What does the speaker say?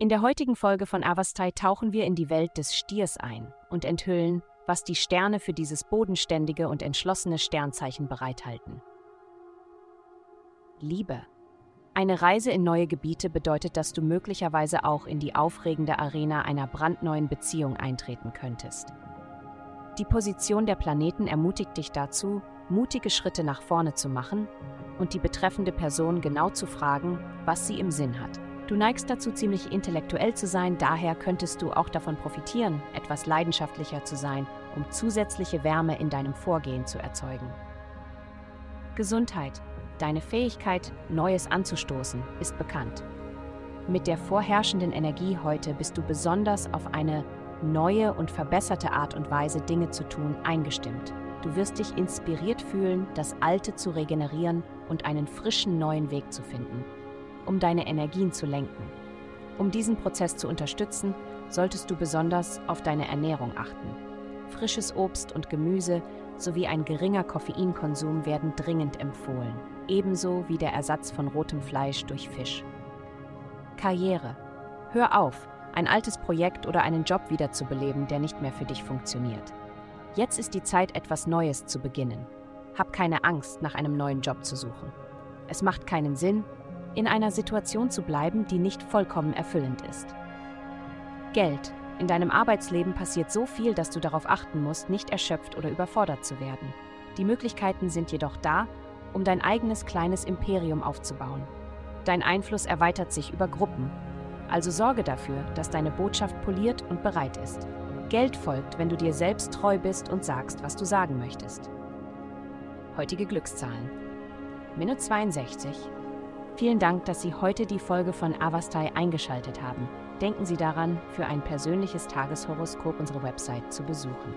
In der heutigen Folge von Avastai tauchen wir in die Welt des Stiers ein und enthüllen, was die Sterne für dieses bodenständige und entschlossene Sternzeichen bereithalten. Liebe. Eine Reise in neue Gebiete bedeutet, dass du möglicherweise auch in die aufregende Arena einer brandneuen Beziehung eintreten könntest. Die Position der Planeten ermutigt dich dazu, mutige Schritte nach vorne zu machen und die betreffende Person genau zu fragen, was sie im Sinn hat. Du neigst dazu, ziemlich intellektuell zu sein, daher könntest du auch davon profitieren, etwas leidenschaftlicher zu sein, um zusätzliche Wärme in deinem Vorgehen zu erzeugen. Gesundheit. Deine Fähigkeit, Neues anzustoßen, ist bekannt. Mit der vorherrschenden Energie heute bist du besonders auf eine neue und verbesserte Art und Weise, Dinge zu tun, eingestimmt. Du wirst dich inspiriert fühlen, das Alte zu regenerieren und einen frischen neuen Weg zu finden, um deine Energien zu lenken. Um diesen Prozess zu unterstützen, solltest du besonders auf deine Ernährung achten. Frisches Obst und Gemüse sowie ein geringer Koffeinkonsum werden dringend empfohlen, ebenso wie der Ersatz von rotem Fleisch durch Fisch. Karriere. Hör auf, ein altes Projekt oder einen Job wiederzubeleben, der nicht mehr für dich funktioniert. Jetzt ist die Zeit, etwas Neues zu beginnen. Hab keine Angst, nach einem neuen Job zu suchen. Es macht keinen Sinn, in einer Situation zu bleiben, die nicht vollkommen erfüllend ist. Geld. In deinem Arbeitsleben passiert so viel, dass du darauf achten musst, nicht erschöpft oder überfordert zu werden. Die Möglichkeiten sind jedoch da, um dein eigenes kleines Imperium aufzubauen. Dein Einfluss erweitert sich über Gruppen, also sorge dafür, dass deine Botschaft poliert und bereit ist. Geld folgt, wenn du dir selbst treu bist und sagst, was du sagen möchtest. Heutige Glückszahlen. Minute 62. Vielen Dank, dass Sie heute die Folge von Avastai eingeschaltet haben. Denken Sie daran, für ein persönliches Tageshoroskop unsere Website zu besuchen.